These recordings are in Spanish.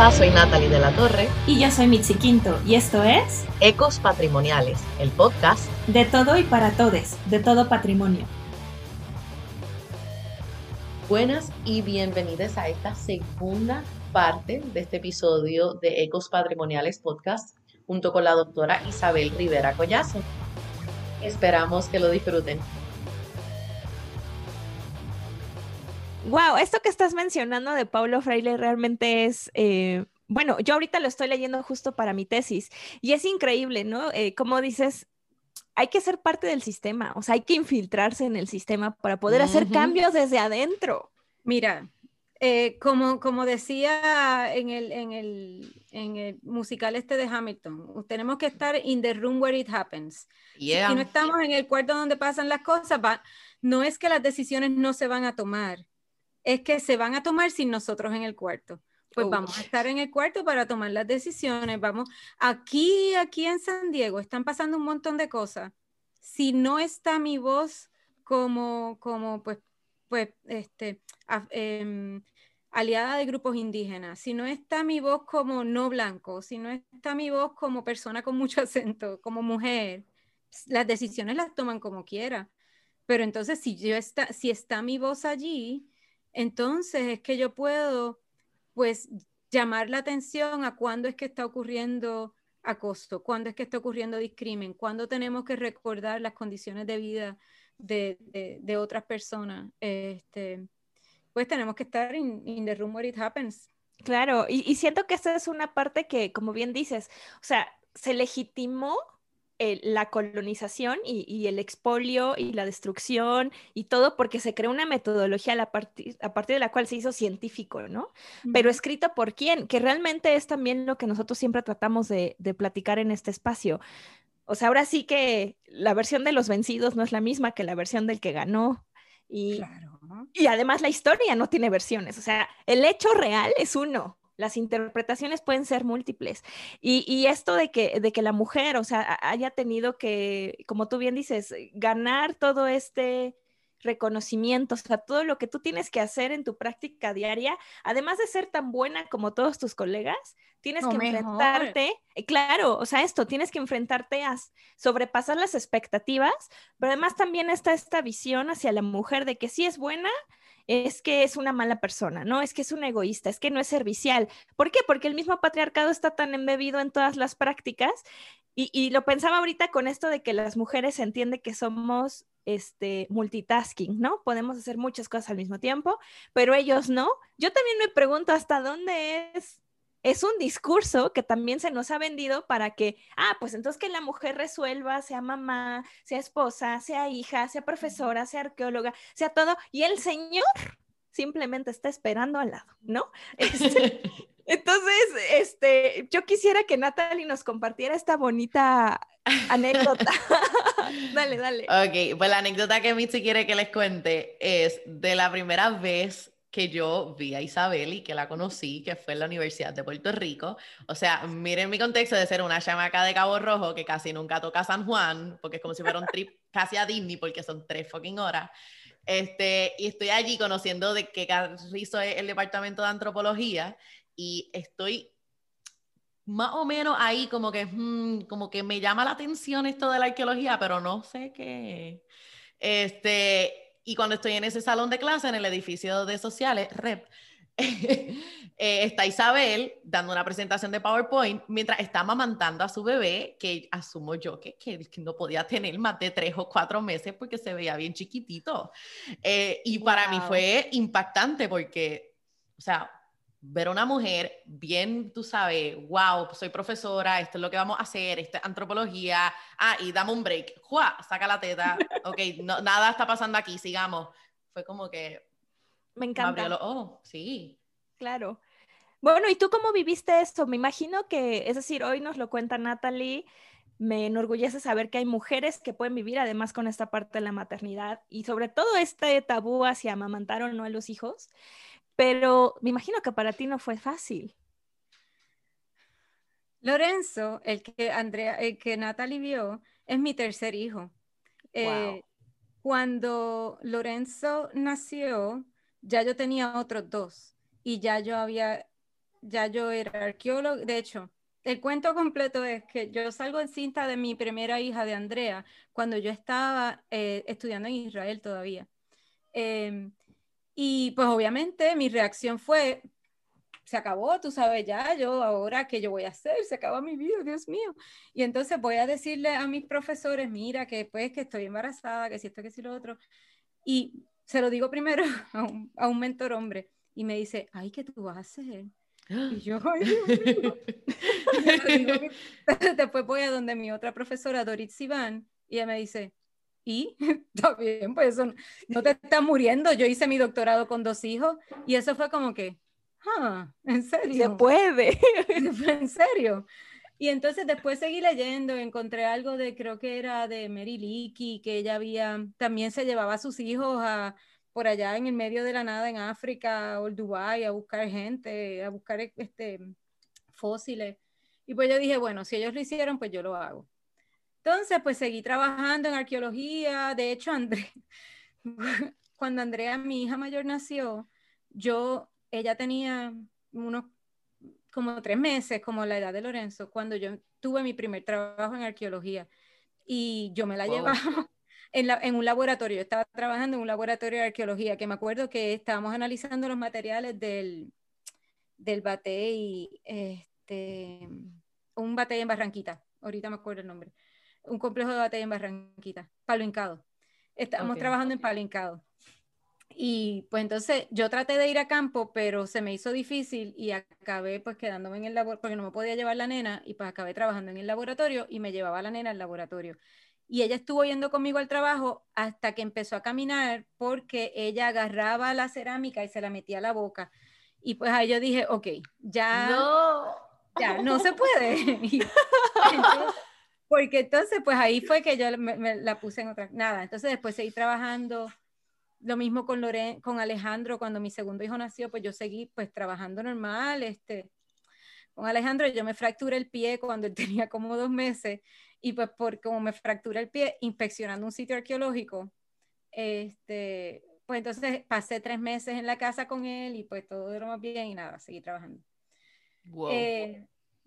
Hola, soy Natalie de la Torre. Y yo soy Mitzi Quinto, y esto es Ecos Patrimoniales, el podcast de todo y para todes, de todo patrimonio. Buenas y bienvenidas a esta segunda parte de este episodio de Ecos Patrimoniales Podcast junto con la doctora Isabel Rivera Collazo. Esperamos que lo disfruten. Wow, esto que estás mencionando de Paulo Freire realmente es, eh, bueno, yo ahorita lo estoy leyendo justo para mi tesis y es increíble, ¿no? Eh, como dices, hay que ser parte del sistema, o sea, hay que infiltrarse en el sistema para poder hacer cambios desde adentro. Mira, eh, como, como decía en el, en, el, en el musical este de Hamilton, tenemos que estar in the room where it happens. Si no estamos en el cuarto donde pasan las cosas, no es que las decisiones no se van a tomar, es que se van a tomar sin nosotros en el cuarto. Pues vamos a estar en el cuarto para tomar las decisiones. Vamos, aquí, aquí en San Diego están pasando un montón de cosas. Si no está mi voz como, como pues, pues, este, em, aliada de grupos indígenas, si no está mi voz como no blanco, si no está mi voz como persona con mucho acento, como mujer, las decisiones las toman como quiera. Pero entonces, si yo está, si está mi voz allí, entonces es que yo puedo, pues, llamar la atención a cuándo es que está ocurriendo acoso, cuándo es que está ocurriendo discrimen, cuándo tenemos que recordar las condiciones de vida de, otras personas. Este, pues tenemos que estar in, the room where it happens. Claro, y, y siento que esa es una parte que, como bien dices, o sea, se legitimó la colonización y, el expolio y la destrucción y todo porque se creó una metodología a, partir, a partir de la cual se hizo científico, ¿no? Pero escrito por quién, que realmente es también lo que nosotros siempre tratamos de, platicar en este espacio. O sea, ahora sí que la versión de los vencidos no es la misma que la versión del que ganó. Y, y además la historia no tiene versiones, o sea, el hecho real es uno, las interpretaciones pueden ser múltiples. Y, esto de que, de que la mujer, o sea, haya tenido que, como tú bien dices, ganar todo este reconocimiento, o sea, todo lo que tú tienes que hacer en tu práctica diaria, además de ser tan buena como todos tus colegas, tienes que enfrentarte, eh, claro, o sea, esto, tienes que enfrentarte a sobrepasar las expectativas, pero además también está esta visión hacia la mujer de que sí es buena, es que es una mala persona, ¿no? Es que es un egoísta, es que no es servicial. ¿Por qué? Porque el mismo patriarcado está tan embebido en todas las prácticas y, lo pensaba ahorita con esto de que las mujeres entienden que somos este, multitasking, ¿no? Podemos hacer muchas cosas al mismo tiempo, pero ellos no. Yo también me pregunto hasta dónde es es un discurso que también se nos ha vendido para que, ah, pues entonces que la mujer resuelva, sea mamá, sea esposa, sea hija, sea profesora, sea arqueóloga, sea todo, y el señor simplemente está esperando al lado, ¿no? Este, entonces, este, yo quisiera que Natalie nos compartiera esta bonita anécdota. dale, dale. Ok, pues la anécdota que Mitzi quiere que les cuente es de la primera vez que yo vi a Isabel y que la conocí, que fue en la Universidad de Puerto Rico. O sea, miren mi contexto de ser una chamaca de Cabo Rojo que casi nunca toca San Juan, porque es como si fuera un trip casi a Disney, porque son tres fucking horas. Este, y estoy allí conociendo de qué hizo el departamento de antropología y estoy más o menos ahí como que, hmm, como que me llama la atención esto de la arqueología, pero no sé qué. Este, y cuando estoy en ese salón de clase, en el edificio de sociales, REP, eh, está Isabel dando una presentación de PowerPoint mientras está amamantando a su bebé, que asumo yo que, que, no podía tener más de tres o cuatro meses porque se veía bien chiquitito. Eh, y para mí fue impactante porque, o sea, ver a una mujer bien, tú sabes, wow, soy profesora, esto es lo que vamos a hacer, esto es antropología, ah, y dame un break, ¡Jua! saca la teta, ok, no, nada está pasando aquí, sigamos. Fue como que... Me encanta. oh, sí. Claro. Bueno, ¿y tú cómo viviste esto? Me imagino que, es decir, hoy nos lo cuenta Natalie, me enorgullece saber que hay mujeres que pueden vivir además con esta parte de la maternidad y sobre todo este tabú hacia amamantar o no a los hijos. Pero me imagino que para ti no fue fácil. Lorenzo, el que Andrea, el que Natalie vio, es mi tercer hijo. Eh, cuando Lorenzo nació, ya yo tenía otros dos y ya yo había ya yo era arqueólogo, de hecho, el cuento completo es que yo salgo en cinta de mi primera hija de Andrea cuando yo estaba eh, estudiando en Israel todavía. Em, y pues obviamente mi reacción fue, se acabó, tú sabes ya, yo ahora qué yo voy a hacer, se acaba mi vida, Dios mío. Y entonces voy a decirle a mis profesores, mira, que pues que estoy embarazada, que si esto, que si lo otro. Y se lo digo primero a un, a mentor hombre y me dice, ay, ¿qué tú vas? Y yo, ay, Después voy a donde mi otra profesora, Dorit Sivan, y ella me dice, ¿y? Está bien, pues eso no te está muriendo. Yo hice mi doctorado con dos hijos y eso fue como que, ah, ¿en serio? Se puede. ¿En serio? Y entonces después seguí leyendo, encontré algo de, creo que era de Mary Leakey, que ella había, también se llevaba a sus hijos a por allá en el medio de la nada en África o Dubái a buscar gente, a buscar este, fósiles. Y pues yo dije, bueno, si ellos lo hicieron, pues yo lo hago. Entonces, pues seguí trabajando en arqueología. De hecho, André, cuando Andrea, mi hija mayor, nació, yo, ella tenía unos como tres meses, como la edad de Lorenzo, cuando yo tuve mi primer trabajo en arqueología. Y yo me la llevaba en, un laboratorio, yo estaba trabajando en un laboratorio de arqueología, que me acuerdo que estábamos analizando los materiales del, del batey, este, un batey en Barranquita, ahorita me acuerdo el nombre, un complejo de batey en Barranquita, Palo Hincado. Estábamos trabajando en Palo Hincado. Y pues entonces yo traté de ir a campo, pero se me hizo difícil y acabé pues quedándome en el laboratorio, porque no me podía llevar la nena, y pues acabé trabajando en el laboratorio y me llevaba la nena al laboratorio. Y ella estuvo yendo conmigo al trabajo hasta que empezó a caminar porque ella agarraba la cerámica y se la metía a la boca. Y pues ahí yo dije, ok, ya no, ya, no se puede. porque entonces, pues ahí fue que yo me, la puse en otra. Nada, entonces después seguí trabajando. Lo mismo con, Loren, con Alejandro, cuando mi segundo hijo nació, pues yo seguí pues trabajando normal. Este, con Alejandro yo me fracturé el pie cuando él tenía como dos meses y pues por como me fracturé el pie inspeccionando un sitio arqueológico, este, pues entonces pasé tres meses en la casa con él y pues todo lo más bien y nada, seguí trabajando. Eh,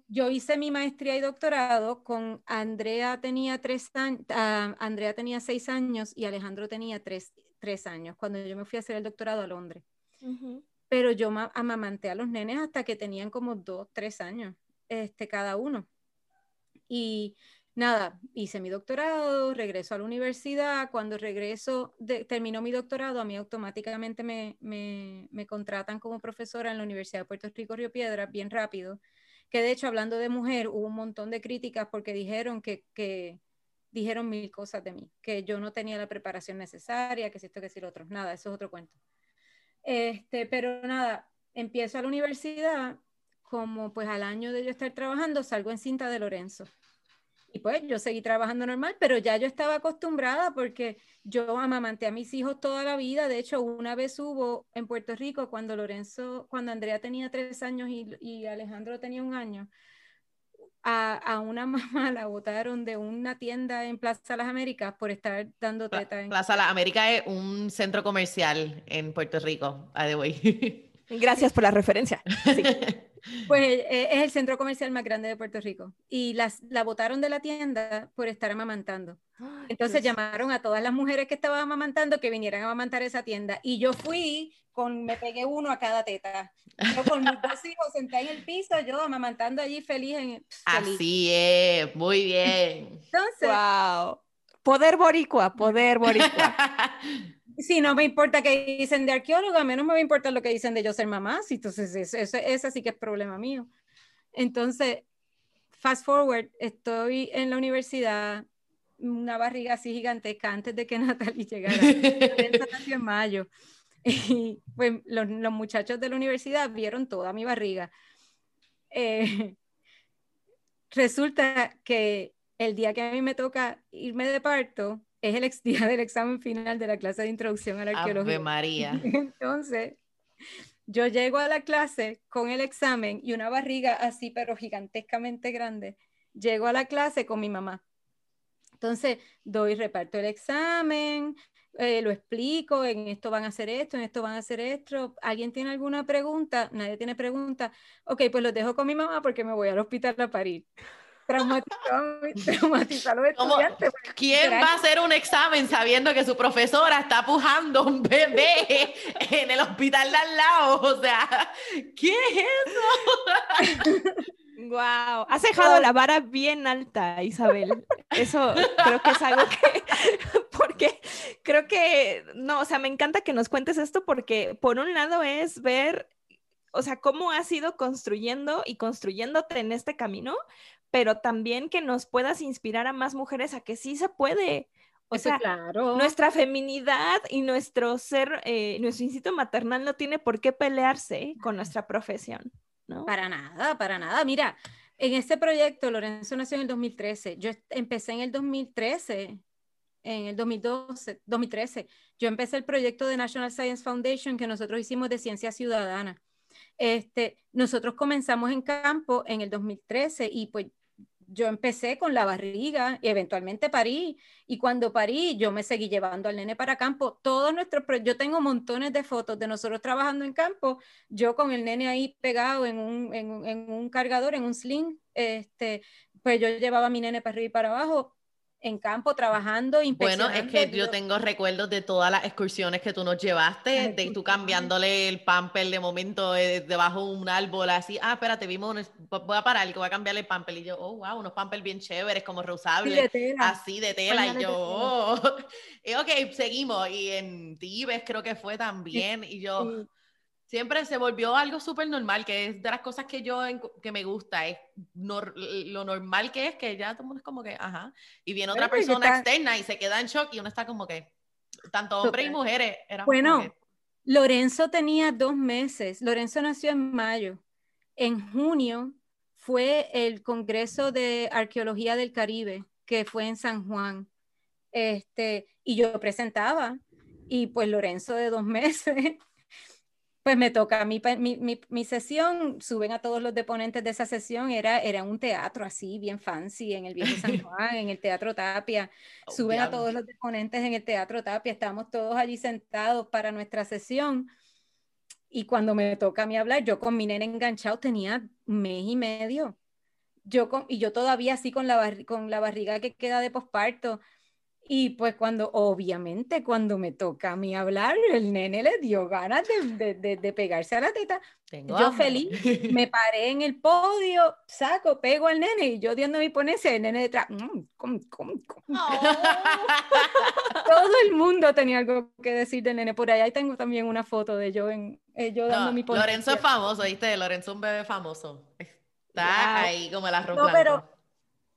yo hice mi maestría y doctorado con Andrea tenía tres años, ah, Andrea tenía seis años y Alejandro tenía tres, tres, años cuando yo me fui a hacer el doctorado a Londres. Pero yo amamanté a los nenes hasta que tenían como dos, tres años, este, cada uno. Y nada, hice mi doctorado, regreso a la universidad. Cuando regreso, terminó mi doctorado, a mí automáticamente me, me, contratan como profesora en la Universidad de Puerto Rico Río Piedra, bien rápido. Que de hecho, hablando de mujer, hubo un montón de críticas porque dijeron que, que dijeron mil cosas de mí, que yo no tenía la preparación necesaria, que si esto, que si lo otro. Nada, eso es otro cuento. Este, pero nada, empiezo a la universidad, como pues al año de yo estar trabajando, salgo en cinta de Lorenzo. Y pues yo seguí trabajando normal, pero ya yo estaba acostumbrada porque yo amamanté a mis hijos toda la vida. De hecho, una vez hubo en Puerto Rico, cuando Lorenzo, cuando Andrea tenía tres años y, Alejandro tenía un año, a, una mamá la botaron de una tienda en Plaza Las Américas por estar dando teta. En... Plaza Las Américas es un centro comercial en Puerto Rico, a de hoy. Gracias por la referencia. Sí. Pues eh, es el centro comercial más grande de Puerto Rico y las, la botaron de la tienda por estar amamantando. Entonces llamaron a todas las mujeres que estaban amamantando que vinieran a amamantar esa tienda y yo fui con, me pegué uno a cada teta. Yo con mis dos hijos senté en el piso, yo amamantando allí feliz. En, Así es, muy bien. Entonces, wow. Poder boricua, poder boricua. Sí, no me importa qué dicen de arqueólogo, a menos me va a importar lo que dicen de yo ser mamá, entonces eso, eso, sí que es problema mío. Entonces, fast forward, estoy en la universidad, una barriga así gigantesca antes de que Natalie llegara. en mayo. Y pues los, los, muchachos de la universidad vieron toda mi barriga. Eh, resulta que el día que a mí me toca irme de parto, es el día del examen final de la clase de introducción a la arqueología. Ave María. Entonces, yo llego a la clase con el examen y una barriga así, pero gigantescamente grande. Llego a la clase con mi mamá. Entonces, doy, reparto el examen, eh, lo explico, en esto van a hacer esto, en esto van a hacer esto. ¿Alguien tiene alguna pregunta? Nadie tiene pregunta. Ok, pues los dejo con mi mamá porque me voy al hospital a parir. Traumatizar, a los estudiantes. ¿Quién va a hacer un examen sabiendo que su profesora está pujando un bebé en el hospital de al lado? O sea, ¿qué es eso? Wow, has dejado la vara bien alta, Isabel. Eso creo que es algo que, porque creo que, no, o sea, me encanta que nos cuentes esto porque por un lado es ver, o sea, cómo has ido construyendo y construyéndote en este camino, pero también que nos puedas inspirar a más mujeres a que sí se puede. O sea, claro. nuestra feminidad y nuestro ser, eh, nuestro instinto maternal no tiene por qué pelearse con nuestra profesión, ¿no? Para nada, para nada. Mira, en este proyecto, Lorenzo nació en el 2013. Yo empecé en el 2013, en el 2012, 2013. Yo empecé el proyecto de National Science Foundation que nosotros hicimos de ciencia ciudadana. Este, nosotros comenzamos en campo en el 2013 y pues yo empecé con la barriga y eventualmente parí. Y cuando parí, yo me seguí llevando al nene para campo. Todos nuestros, yo tengo montones de fotos de nosotros trabajando en campo, yo con el nene ahí pegado en un, en, un cargador, en un sling. Este, pues yo llevaba a mi nene para arriba y para abajo en campo trabajando. Bueno, es que yo tengo recuerdos de todas las excursiones que tú nos llevaste, de tú cambiándole el pamper de momento eh, debajo de un árbol, así, ah, espérate, vimos, voy a parar, que voy a cambiarle el pamper. Y yo, oh, wow, unos pampers bien chéveres, como reusables, así de tela. y yo, oh. y ok, seguimos. Y en Tibes creo que fue también. Y yo siempre se volvió algo súper normal, que es de las cosas que yo que me gusta, es lo normal que es que ya todo el mundo es como que, ajá, y viene otra persona externa y se queda en shock y uno está como que, tanto hombres y mujeres. bueno, Lorenzo tenía dos meses, Lorenzo nació en mayo, en junio fue el Congreso de Arqueología del Caribe, que fue en San Juan, este, y yo presentaba, y pues Lorenzo de dos meses pues me toca mi, mi, mi, sesión, suben a todos los deponentes de esa sesión, era, era un teatro así, bien fancy, en el Viejo San Juan, en el Teatro Tapia, oh, suben a todos los deponentes en el Teatro Tapia, estamos todos allí sentados para nuestra sesión, y cuando me toca a mí hablar, yo con mi nene enganchado tenía mes y medio, yo con, y yo todavía así con la, con la barriga que queda de posparto, y pues cuando, obviamente, cuando me toca a mí hablar, el nene le dio ganas de, de, de, pegarse a la teta. yo feliz, me paré en el podio, saco, pego al nene y yo diendo mi ponencia, el nene detrás, mm, Todo el mundo tenía algo que decir del nene por allá. Tengo también una foto de yo, en, eh, yo dando mi ponencia. Lorenzo es famoso, ¿viste? Lorenzo es un bebé famoso. Está ahí como el arroz no, pero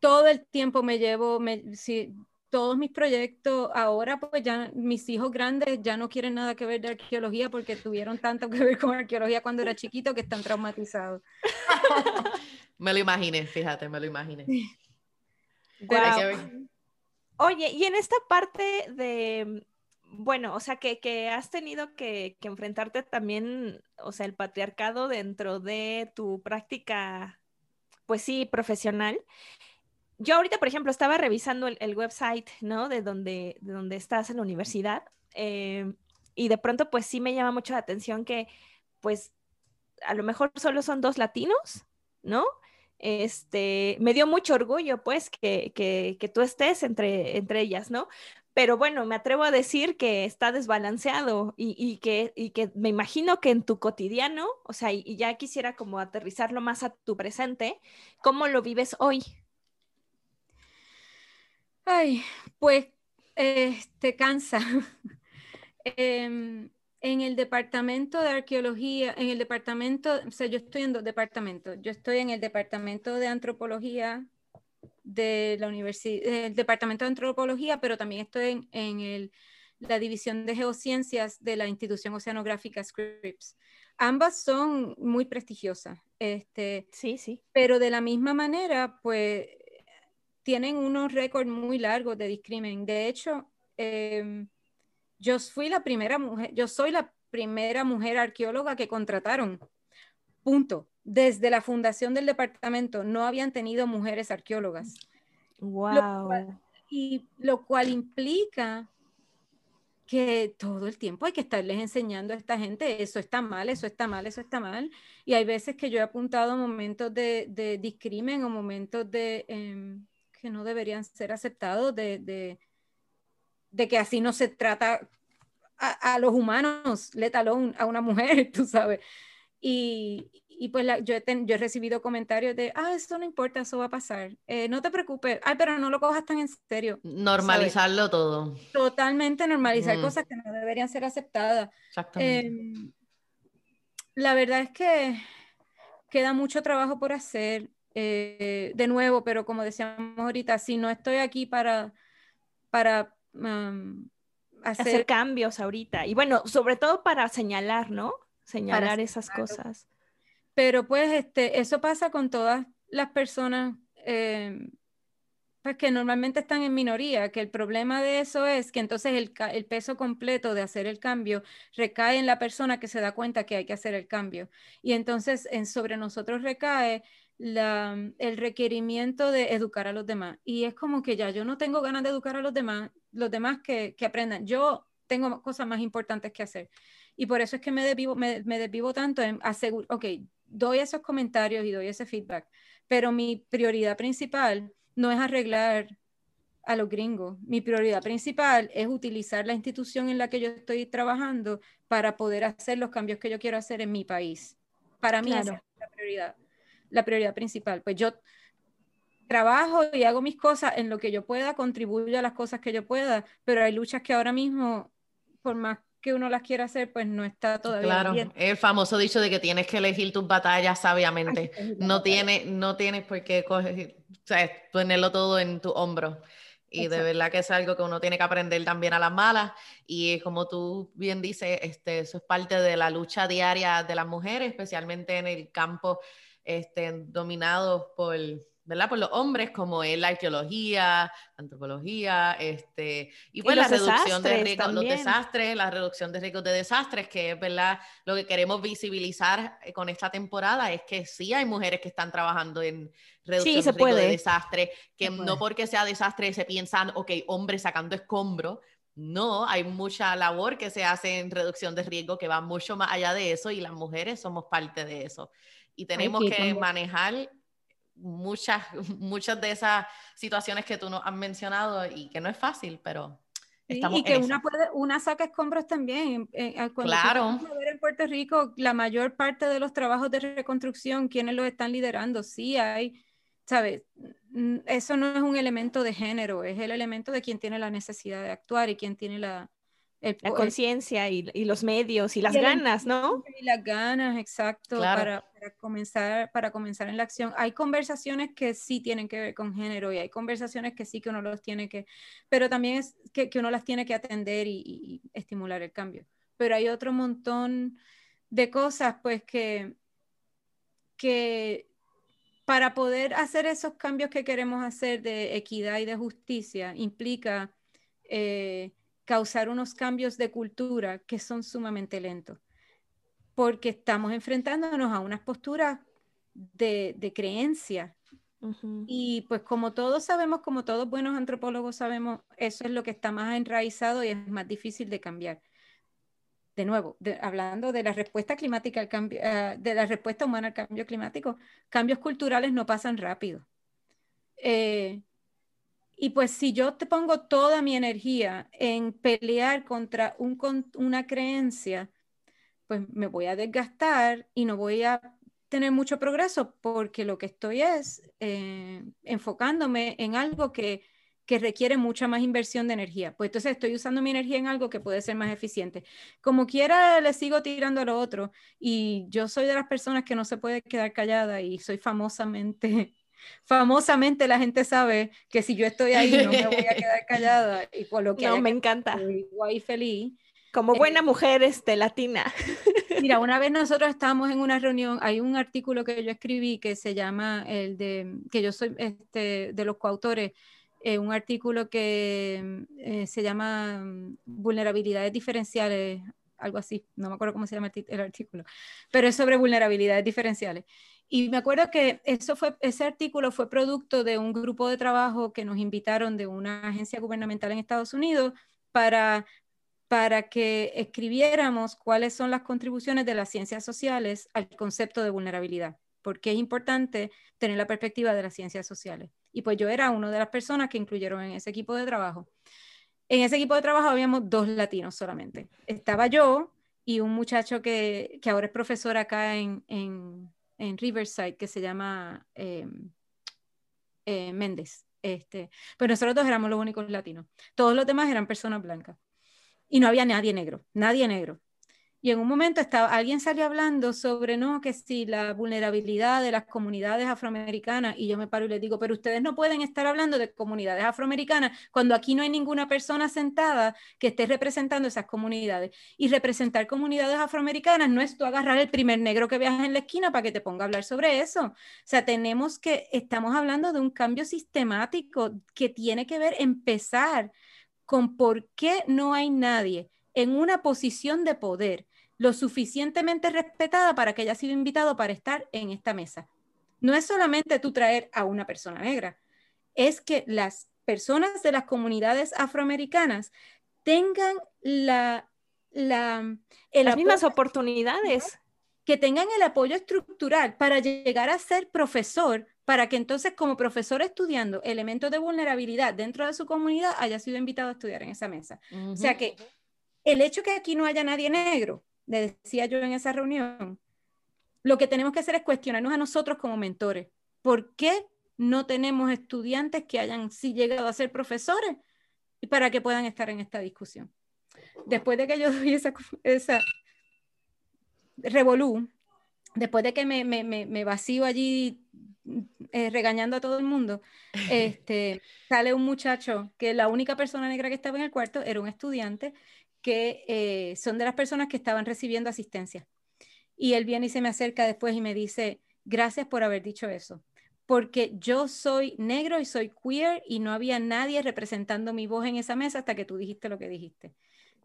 todo el tiempo me llevo, me, si, todos mis proyectos, ahora pues ya mis hijos grandes ya no quieren nada que ver de arqueología porque tuvieron tanto que ver con arqueología cuando era chiquito que están traumatizados. me lo imaginé, fíjate, me lo imaginé. Oye, y en esta parte de, bueno, o sea, que, que has tenido que, que, enfrentarte también, o sea, el patriarcado dentro de tu práctica, pues sí, profesional yo ahorita, por ejemplo, estaba revisando el, website, ¿no? De donde, de donde estás en la universidad. Eh, y de pronto, pues sí me llama mucho la atención que, pues, a lo mejor solo son dos latinos, ¿no? Este, me dio mucho orgullo, pues, que, que, que tú estés entre, entre ellas, ¿no? Pero bueno, me atrevo a decir que está desbalanceado y, y, que, y que me imagino que en tu cotidiano, o sea, y, y ya quisiera como aterrizarlo más a tu presente, ¿cómo lo vives hoy? Ay, pues este cansa. Em, en el departamento de arqueología, en el departamento, o sea, yo estoy en dos departamentos. Yo estoy en el departamento de antropología de la universidad, el departamento de antropología, pero también estoy en, el, la división de geociencias de la institución oceanográfica Scripps. Ambas son muy prestigiosas. Este, sí, sí. Pero de la misma manera, pues tienen unos récords muy largos de discrimen. De hecho, em, yo fui la primera mujer, yo soy la primera mujer arqueóloga que contrataron. Punto. Desde la fundación del departamento no habían tenido mujeres arqueólogas. Wow. y lo cual implica que todo el tiempo hay que estarles enseñando a esta gente, eso está mal, eso está mal, eso está mal. Y hay veces que yo he apuntado momentos de, de discrimen o momentos de, em, que no deberían ser aceptados, de, de, de, que así no se trata a, a los humanos, let alone a una mujer, tú sabes. Y, y pues yo, he yo, he recibido comentarios de, ah, esto no importa, eso va a pasar. Eh, no te preocupes, ay, pero no lo cojas tan en serio. Normalizarlo todo. Totalmente normalizar cosas que no deberían ser aceptadas. Exactamente. Em, la verdad es que queda mucho trabajo por hacer. Eh, de nuevo, pero como decíamos ahorita, si no estoy aquí para, para hacer... hacer... cambios ahorita. Y bueno, sobre todo para señalar, ¿no? Señalar esas cosas. Pero pues este, eso pasa con todas las personas eh, pues que normalmente están en minoría, que el problema de eso es que entonces el, el, peso completo de hacer el cambio recae en la persona que se da cuenta que hay que hacer el cambio. Y entonces en, sobre nosotros recae la, el requerimiento de educar a los demás. Y es como que ya yo no tengo ganas de educar a los demás, los demás que, que aprendan. Yo tengo cosas más importantes que hacer. Y por eso es que me desvivo, me, me desvivo tanto en asegurar, ok, doy esos comentarios y doy ese feedback, pero mi prioridad principal no es arreglar a los gringos. Mi prioridad principal es utilizar la institución en la que yo estoy trabajando para poder hacer los cambios que yo quiero hacer en mi país. Para mí es la prioridad, la prioridad principal. Pues yo trabajo y hago mis cosas en lo que yo pueda, contribuyo a las cosas que yo pueda, pero hay luchas que ahora mismo, por más que uno las quiera hacer, pues no está todavía claro, el famoso dicho de que tienes que elegir tus batallas sabiamente. no, tiene, no tienes por qué coger, o sea, ponerlo todo en tu hombro. Y de verdad que es algo que uno tiene que aprender también a las malas. Y como tú bien dices, este, eso es parte de la lucha diaria de las mujeres, especialmente en el campo este, dominado por ¿verdad? Por los hombres, como es la arqueología, antropología, este, y pues la reducción de riesgos, los desastres, la reducción de riesgos de desastres, que es, ¿verdad? Lo que queremos visibilizar eh, con esta temporada es que sí hay mujeres que están trabajando en reducción de riesgos de desastre, que no porque sea desastre se piensan, ok, hombres sacando escombros, no, hay mucha labor que se hace en reducción de riesgo que va mucho más allá de eso y las mujeres somos parte de eso. Y tenemos que manejar muchas, muchas de esas situaciones que tú nos has mencionado y que no es fácil, pero estamos y que una puede, una saca escombros también. claro. en Puerto Rico, la mayor parte de los trabajos de reconstrucción, ¿quiénes los están liderando? Sí hay, ¿sabes? Eso no es un elemento de género, es el elemento de quien tiene la necesidad de actuar y quien tiene la, la conciencia y, los medios y las ganas, ¿no? Y las ganas, exacto, para, comenzar, para comenzar en la acción. Hay conversaciones que sí tienen que ver con género y hay conversaciones que sí que uno los tiene que, pero también es que, uno las tiene que atender y, estimular el cambio. Pero hay otro montón de cosas, pues, que, que para poder hacer esos cambios que queremos hacer de equidad y de justicia implica... Eh, causar unos cambios de cultura que son sumamente lentos, porque estamos enfrentándonos a unas posturas de, de creencia. Y pues como todos sabemos, como todos buenos antropólogos sabemos, eso es lo que está más enraizado y es más difícil de cambiar. De nuevo, hablando de la respuesta climática al cambio, ah, de la respuesta humana al cambio climático, cambios culturales no pasan rápido. Eh, y pues si yo te pongo toda mi energía en pelear contra un, una creencia, pues me voy a desgastar y no voy a tener mucho progreso porque lo que estoy es eh, enfocándome en algo que, que requiere mucha más inversión de energía. Pues entonces estoy usando mi energía en algo que puede ser más eficiente. Como quiera, le sigo tirando a lo otro y yo soy de las personas que no se puede quedar callada y soy famosamente famosamente la gente sabe que si yo estoy ahí no me voy a quedar callada y por lo que no, me encanta guay feliz como eh, buena mujer este latina mira una vez nosotros estábamos en una reunión hay un artículo que yo escribí que se llama el de que yo soy este de los coautores eh, un artículo que eh, se llama mm, vulnerabilidades diferenciales algo así, no me acuerdo cómo se llama el artículo, pero es sobre vulnerabilidades diferenciales. Y me acuerdo que eso fue, ese artículo fue producto de un grupo de trabajo que nos invitaron de una agencia gubernamental en Estados Unidos para para que escribiéramos cuáles son las contribuciones de las ciencias sociales al concepto de vulnerabilidad, porque es importante tener la perspectiva de las ciencias sociales. Y pues yo era una de las personas que incluyeron en ese equipo de trabajo. En ese equipo de trabajo habíamos dos latinos solamente. Estaba yo y un muchacho que, que ahora es profesor acá en, en, Riverside, que se llama eh, eh, Méndez. Este, pues nosotros dos éramos los únicos latinos. Todos los demás eran personas blancas y no había nadie negro, nadie negro. Y en un momento estaba, alguien salió hablando sobre, no, que si la vulnerabilidad de las comunidades afroamericanas, y yo me paro y les digo, pero ustedes no pueden estar hablando de comunidades afroamericanas cuando aquí no hay ninguna persona sentada que esté representando esas comunidades. Y representar comunidades afroamericanas no es tú agarrar el primer negro que veas en la esquina para que te ponga a hablar sobre eso. O sea, tenemos que, estamos hablando de un cambio sistemático que tiene que ver empezar con por qué no hay nadie en una posición de poder lo suficientemente respetada para que haya sido invitado para estar en esta mesa. No es solamente tú traer a una persona negra, es que las personas de las comunidades afroamericanas tengan la, la las mismas oportunidades. Que tengan el apoyo estructural para llegar a ser profesor para que entonces como profesor estudiando elementos de vulnerabilidad dentro de su comunidad haya sido invitado a estudiar en esa mesa. O sea que el hecho que aquí no haya nadie negro, le decía yo en esa reunión, lo que tenemos que hacer es cuestionarnos a nosotros como mentores. ¿Por qué no tenemos estudiantes que hayan sí llegado a ser profesores y para que puedan estar en esta discusión? Después de que yo doy esa, esa revolú, después de que me, me, me vacío allí eh, regañando a todo el mundo, este, sale un muchacho que la única persona negra que estaba en el cuarto era un estudiante que eh, son de las personas que estaban recibiendo asistencia. Y él viene y se me acerca después y me dice, gracias por haber dicho eso, porque yo soy negro y soy queer y no había nadie representando mi voz en esa mesa hasta que tú dijiste lo que dijiste.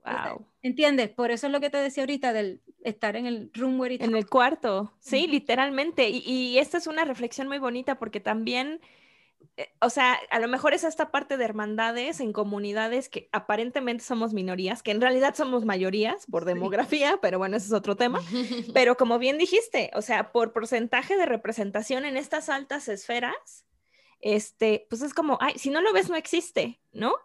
Wow. ¿Entiendes? Por eso es lo que te decía ahorita del estar en el room where En el cuarto, sí, literalmente. Y, y, esta es una reflexión muy bonita porque también, o sea, a lo mejor es esta parte de hermandades en comunidades que aparentemente somos minorías, que en realidad somos mayorías por demografía, pero bueno, ese es otro tema. Pero como bien dijiste, o sea, por porcentaje de representación en estas altas esferas, este, pues es como, ay, si no lo ves, no existe, ¿no?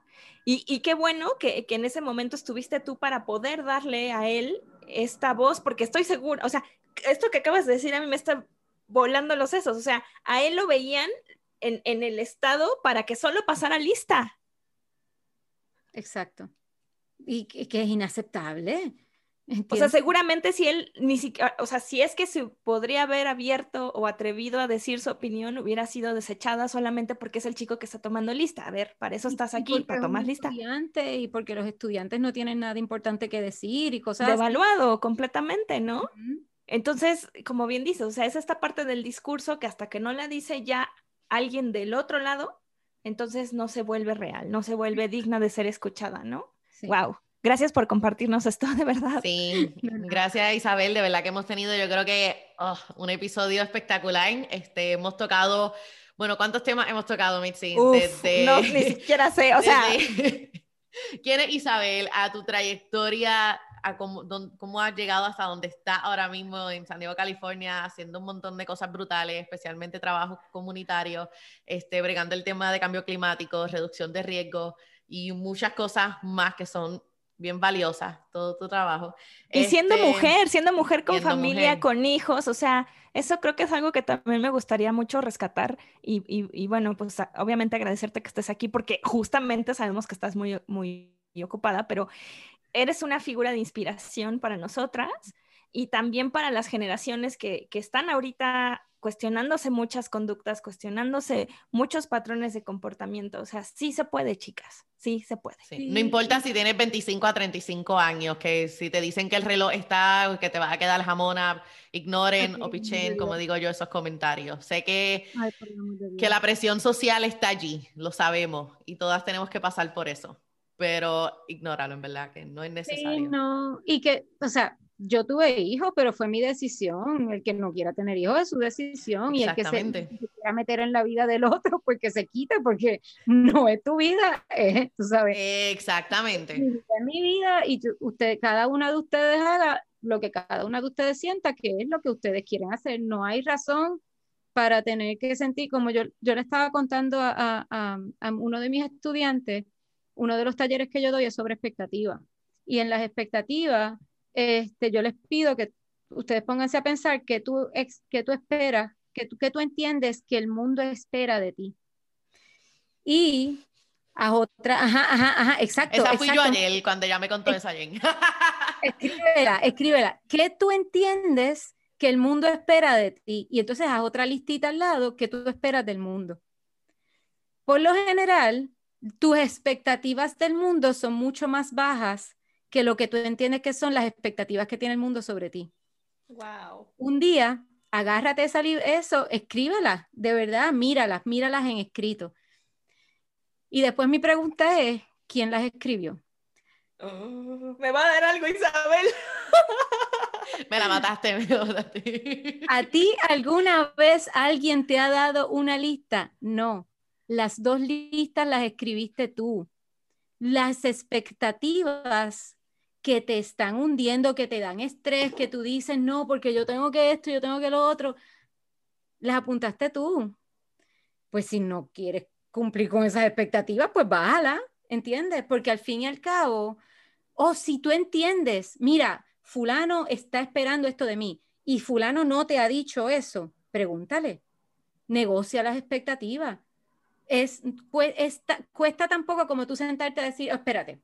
Y, qué bueno que, en ese momento estuviste tú para poder darle a él esta voz, porque estoy segura, o sea, esto que acabas de decir a mí me está volando los sesos, o sea, a él lo veían en, en el estado para que solo pasara lista. Exacto. Y que es inaceptable. O sea, seguramente si él ni siquiera, o sea, si es que se podría haber abierto o atrevido a decir su opinión, hubiera sido desechada solamente porque es el chico que está tomando lista. A ver, para eso estás aquí, para tomar lista. Y porque los estudiantes no tienen nada importante que decir y cosas. Devaluado completamente, ¿no? Entonces, como bien dices, o sea, es esta parte del discurso que hasta que no la dice ya alguien del otro lado, entonces no se vuelve real, no se vuelve digna de ser escuchada, ¿no? Wow. Gracias por compartirnos esto, de verdad. Sí, gracias Isabel, de verdad que hemos tenido yo creo que oh, un episodio espectacular. Este, hemos tocado, bueno, ¿cuántos temas hemos tocado, Mitzi? No, ni siquiera sé, o sea... ¿Quién es Isabel? A tu trayectoria, a cómo, cómo has llegado hasta donde está ahora mismo en San Diego, California, haciendo un montón de cosas brutales, especialmente trabajos comunitarios, este, bregando el tema de cambio climático, reducción de riesgos y muchas cosas más que son bien valiosa todo tu trabajo. Y siendo este, mujer, siendo mujer con familia, con hijos, o sea, eso creo que es algo que también me gustaría mucho rescatar y, y, bueno, pues obviamente agradecerte que estés aquí porque justamente sabemos que estás muy, muy ocupada, pero eres una figura de inspiración para nosotras y también para las generaciones que, que están ahorita cuestionándose muchas conductas, cuestionándose muchos patrones de comportamiento. O sea, sí se puede, chicas, sí se puede. No importa si tienes 25 a 35 años, que si te dicen que el reloj está, que te va a quedar jamona, ignoren o pichen, como digo yo, esos comentarios. Sé que, que la presión social está allí, lo sabemos, y todas tenemos que pasar por eso, pero ignóralo, en verdad, que no es necesario. no, y que, o sea, yo tuve hijos, pero fue mi decisión. El que no quiera tener hijos es su decisión. Y el que se, quiera meter en la vida del otro, pues que se quite, porque no es tu vida, tú sabes. Exactamente. Es mi vida y usted, cada una de ustedes haga lo que cada una de ustedes sienta que es lo que ustedes quieren hacer. No hay razón para tener que sentir, como yo, yo le estaba contando a, a, a uno de mis estudiantes, uno de los talleres que yo doy es sobre expectativas. Y en las expectativas, este, yo les pido que ustedes pónganse a pensar que tú, que tú esperas, que tú, que tú entiendes que el mundo espera de ti. Y a otra, ajá, ajá, ajá, exacto. Esa fui yo ayer cuando ya me contó esa Jen. escríbela, escríbela. ¿Qué tú entiendes que el mundo espera de ti? Y entonces haz otra listita al lado que tú esperas del mundo. Por lo general, tus expectativas del mundo son mucho más bajas que lo que tú entiendes que son las expectativas que tiene el mundo sobre ti. Wow. Un día, agárrate esa eso, escríbelas, de verdad, míralas, míralas en escrito. Y después mi pregunta es, ¿quién las escribió? Oh, me va a dar algo, Isabel. me la mataste, me mataste. ¿A ti alguna vez alguien te ha dado una lista? No, las dos listas las escribiste tú. Las expectativas que te están hundiendo, que te dan estrés, que tú dices, no, porque yo tengo que esto, yo tengo que lo otro, las apuntaste tú. Pues si no quieres cumplir con esas expectativas, pues bájala, ¿entiendes? Porque al fin y al cabo, o si tú entiendes, mira, fulano está esperando esto de mí y fulano no te ha dicho eso, pregúntale, negocia las expectativas. Es, pues, cuesta tampoco como tú sentarte a decir, oh, espérate,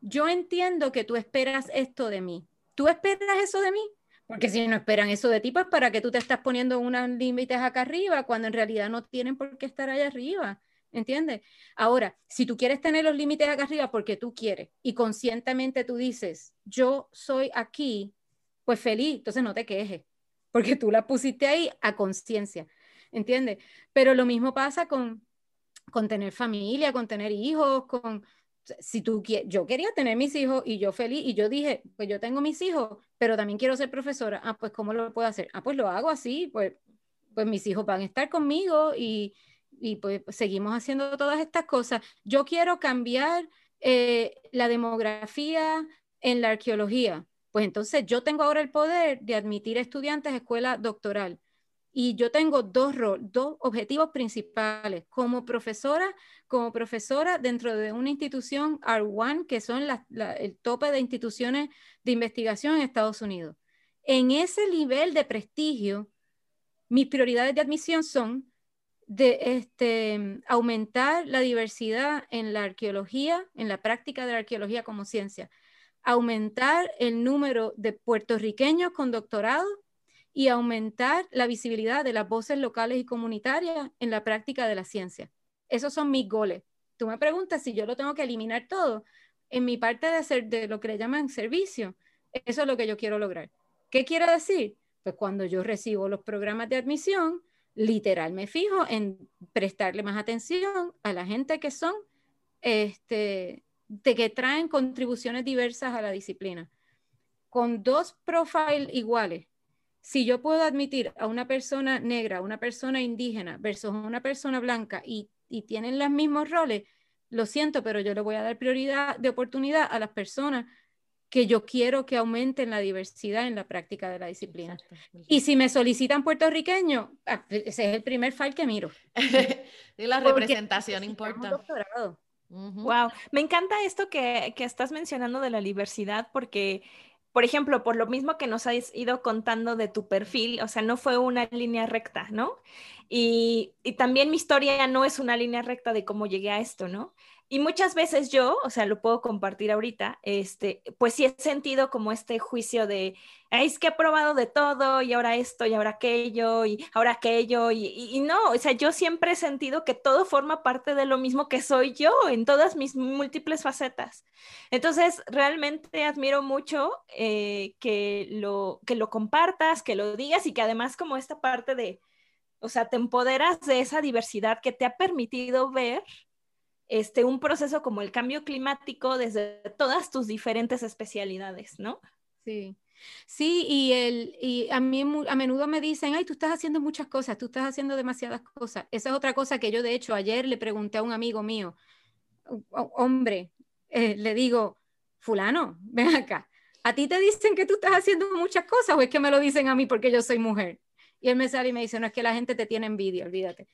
yo entiendo que tú esperas esto de mí. ¿Tú esperas eso de mí? Porque si no esperan eso de ti, pues para que tú te estás poniendo unos límites acá arriba, cuando en realidad no tienen por qué estar allá arriba. ¿Entiendes? Ahora, si tú quieres tener los límites acá arriba porque tú quieres y conscientemente tú dices, yo soy aquí, pues feliz, entonces no te quejes, porque tú la pusiste ahí a conciencia. ¿Entiendes? Pero lo mismo pasa con, con tener familia, con tener hijos, con, si tú yo quería tener mis hijos y yo feliz y yo dije, pues yo tengo mis hijos, pero también quiero ser profesora. Ah, pues ¿cómo lo puedo hacer? Ah, pues lo hago así, pues, pues mis hijos van a estar conmigo y, y pues seguimos haciendo todas estas cosas. Yo quiero cambiar eh, la demografía en la arqueología. Pues entonces yo tengo ahora el poder de admitir estudiantes a escuela doctoral. Y yo tengo dos, dos objetivos principales. Como profesora, como profesora dentro de una institución R1, que son el tope de instituciones de investigación en Estados Unidos. En ese nivel de prestigio, mis prioridades de admisión son de este, aumentar la diversidad en la arqueología, en la práctica de la arqueología como ciencia, aumentar el número de puertorriqueños con doctorado y aumentar la visibilidad de las voces locales y comunitarias en la práctica de la ciencia. Esos son mis goles. Tú me preguntas si yo lo tengo que eliminar todo. En mi parte de hacer de lo que le llaman servicio, eso es lo que yo quiero lograr. ¿Qué quiero decir? Pues cuando yo recibo los programas de admisión, literal me fijo en prestarle más atención a la gente que son, este, de que traen contribuciones diversas a la disciplina. Con dos profiles iguales, si yo puedo admitir a una persona negra, a una persona indígena versus una persona blanca y, tienen los mismos roles, lo siento, pero yo le voy a dar prioridad de oportunidad a las personas que yo quiero que aumenten la diversidad en la práctica de la disciplina. Y si me solicitan puertorriqueños, ah, ese es el primer file que miro. y la representación importa. Wow, me encanta esto que, que, estás mencionando de la diversidad porque por ejemplo, por lo mismo que nos has ido contando de tu perfil, o sea, no fue una línea recta, ¿no? Y, y, también mi historia no es una línea recta de cómo llegué a esto, ¿no? Y muchas veces yo, o sea, lo puedo compartir ahorita, este, pues sí he sentido como este juicio de, es que he probado de todo y ahora esto y ahora aquello y ahora aquello y, y, no, o sea, yo siempre he sentido que todo forma parte de lo mismo que soy yo en todas mis múltiples facetas. Entonces, realmente admiro mucho eh, que, lo, que lo compartas, que lo digas y que además como esta parte de, o sea, te empoderas de esa diversidad que te ha permitido ver este, un proceso como el cambio climático desde todas tus diferentes especialidades, ¿no? Sí. Sí, y, el, y a mí a menudo me dicen, ay, tú estás haciendo muchas cosas, tú estás haciendo demasiadas cosas. Esa es otra cosa que yo, de hecho, ayer le pregunté a un amigo mío, hombre, eh, le digo, fulano, ven acá, ¿a ti te dicen que tú estás haciendo muchas cosas o es que me lo dicen a mí porque yo soy mujer? Y él me sale y me dice, no, es que la gente te tiene envidia, olvídate.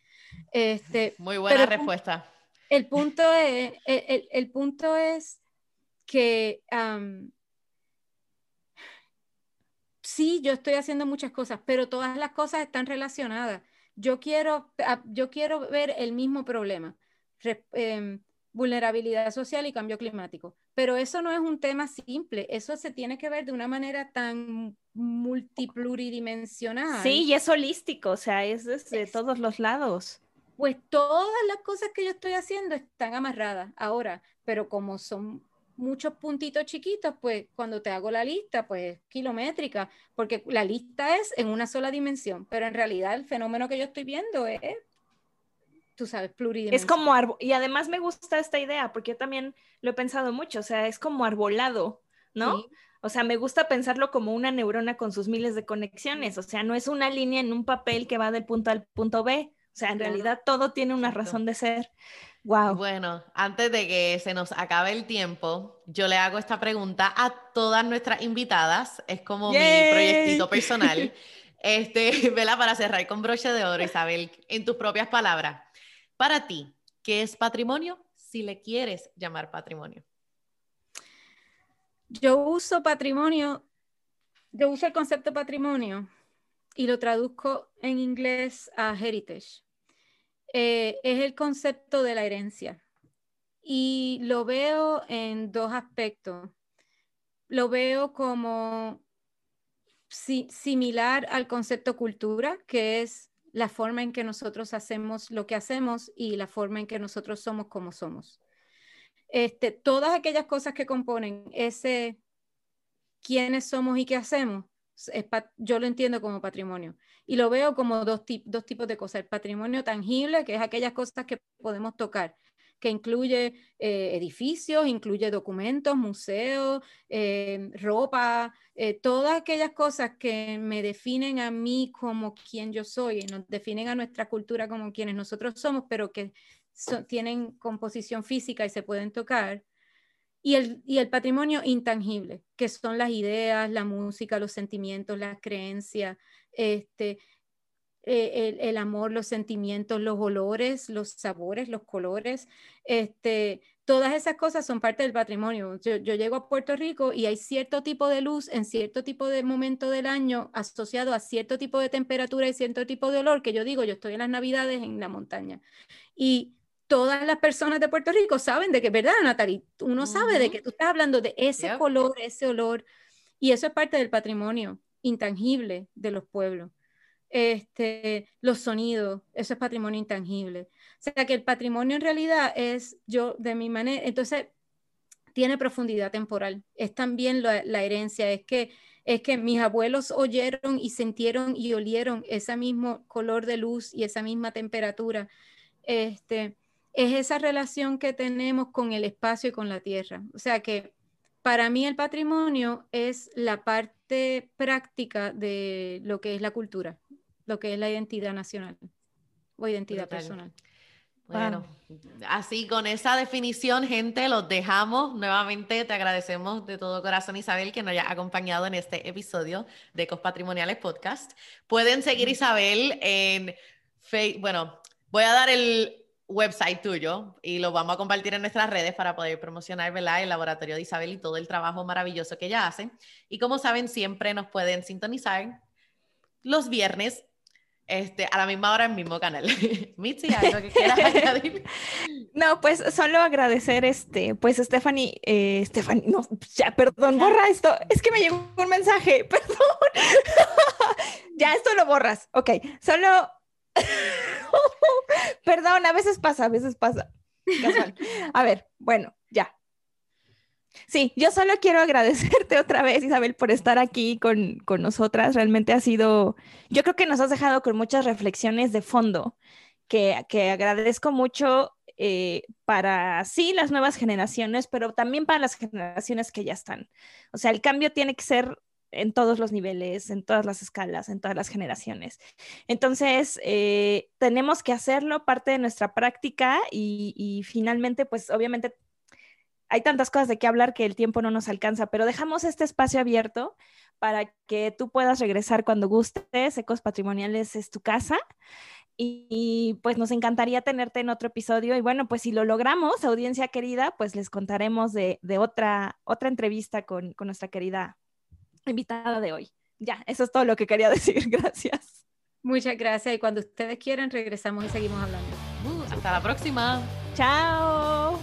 Este, Muy buena respuesta. El punto es, el, el, punto es que sí, yo estoy haciendo muchas cosas, pero todas las cosas están relacionadas. Yo quiero, yo quiero ver el mismo problema. Em, vulnerabilidad social y cambio climático. Pero eso no es un tema simple, eso se tiene que ver de una manera tan multipluridimensional. Sí, y es holístico, o sea, es de todos los lados. Pues todas las cosas que yo estoy haciendo están amarradas ahora, pero como son muchos puntitos chiquitos, pues cuando te hago la lista, pues kilométrica, porque la lista es en una sola dimensión, pero en realidad el fenómeno que yo estoy viendo es tú sabes, pluridimensional. Es como, y además me gusta esta idea, porque yo también lo he pensado mucho, o sea, es como arbolado, ¿no? O sea, me gusta pensarlo como una neurona con sus miles de conexiones, o sea, no es una línea en un papel que va del punto al punto B, o sea, en realidad todo tiene una razón de ser. Wow. Bueno, antes de que se nos acabe el tiempo, yo le hago esta pregunta a todas nuestras invitadas, es como mi proyectito personal. Este, vela para cerrar con broche de oro, Isabel, en tus propias palabras. Para ti, ¿qué es patrimonio? Si le quieres llamar patrimonio. Yo uso patrimonio, yo uso el concepto patrimonio y lo traduzco en inglés a heritage. Eh, es el concepto de la herencia y lo veo en dos aspectos. Lo veo como similar al concepto cultura, que es la forma en que nosotros hacemos lo que hacemos y la forma en que nosotros somos como somos. Este, todas aquellas cosas que componen ese quiénes somos y qué hacemos, yo lo entiendo como patrimonio. Y lo veo como dos, dos tipos de cosas. El patrimonio tangible, que es aquellas cosas que podemos tocar, que incluye eh, edificios, incluye documentos, museos, eh, ropa, eh, todas aquellas cosas que me definen a mí como quien yo soy, y nos definen a nuestra cultura como quienes nosotros somos, pero que tienen composición física y se pueden tocar. Y el, y el patrimonio intangible, que son las ideas, la música, los sentimientos, las creencias, este, eh, el, amor, los sentimientos, los olores, los sabores, los colores, este, todas esas cosas son parte del patrimonio. Yo, llego a Puerto Rico y hay cierto tipo de luz en cierto tipo de momento del año asociado a cierto tipo de temperatura y cierto tipo de olor que yo digo, yo estoy en las navidades en la montaña. Y todas las personas de Puerto Rico saben de que, ¿verdad, Natalie? Uno sabe de que tú estás hablando de ese color, ese olor, y eso es parte del patrimonio intangible de los pueblos este, los sonidos, eso es patrimonio intangible. O sea que el patrimonio en realidad es yo de mi manera, entonces tiene profundidad temporal, es también la, herencia, es que, es que mis abuelos oyeron y sintieron y olieron ese mismo color de luz y esa misma temperatura. Este, es esa relación que tenemos con el espacio y con la tierra. O sea que para mí el patrimonio es la parte práctica de lo que es la cultura lo que es la identidad nacional o identidad personal. Bueno, así con esa definición, gente, los dejamos. Nuevamente te agradecemos de todo corazón, Isabel, que nos haya acompañado en este episodio de Ecos Patrimoniales Podcast. Pueden seguir Isabel en Facebook. Bueno, voy a dar el website tuyo y lo vamos a compartir en nuestras redes para poder promocionar ¿verdad? el laboratorio de Isabel y todo el trabajo maravilloso que ella hace. Y como saben, siempre nos pueden sintonizar los viernes este, a la misma hora en el mismo canal. Mitzi, ¿algo que quieras añadir? No, pues solo agradecer, este, pues Stephanie, eh, Stephanie, no, ya, perdón, borra esto, es que me llegó un mensaje, perdón. ya, esto lo borras, ok, solo, perdón, a veces pasa, a veces pasa. A ver, bueno, ya, Sí, yo solo quiero agradecerte otra vez, Isabel, por estar aquí con, con, nosotras. Realmente ha sido, yo creo que nos has dejado con muchas reflexiones de fondo que, que agradezco mucho eh, para sí las nuevas generaciones, pero también para las generaciones que ya están. O sea, el cambio tiene que ser en todos los niveles, en todas las escalas, en todas las generaciones. Entonces, eh, tenemos que hacerlo parte de nuestra práctica y, y finalmente, pues obviamente hay tantas cosas de qué hablar que el tiempo no nos alcanza, pero dejamos este espacio abierto para que tú puedas regresar cuando gustes. Ecos Patrimoniales es tu casa. Y, pues nos encantaría tenerte en otro episodio. Y bueno, pues si lo logramos, audiencia querida, pues les contaremos de, otra, otra entrevista con, nuestra querida invitada de hoy. Ya, eso es todo lo que quería decir. Gracias. Muchas gracias. Y cuando ustedes quieran, regresamos y seguimos hablando. Uh, hasta la próxima. Chao.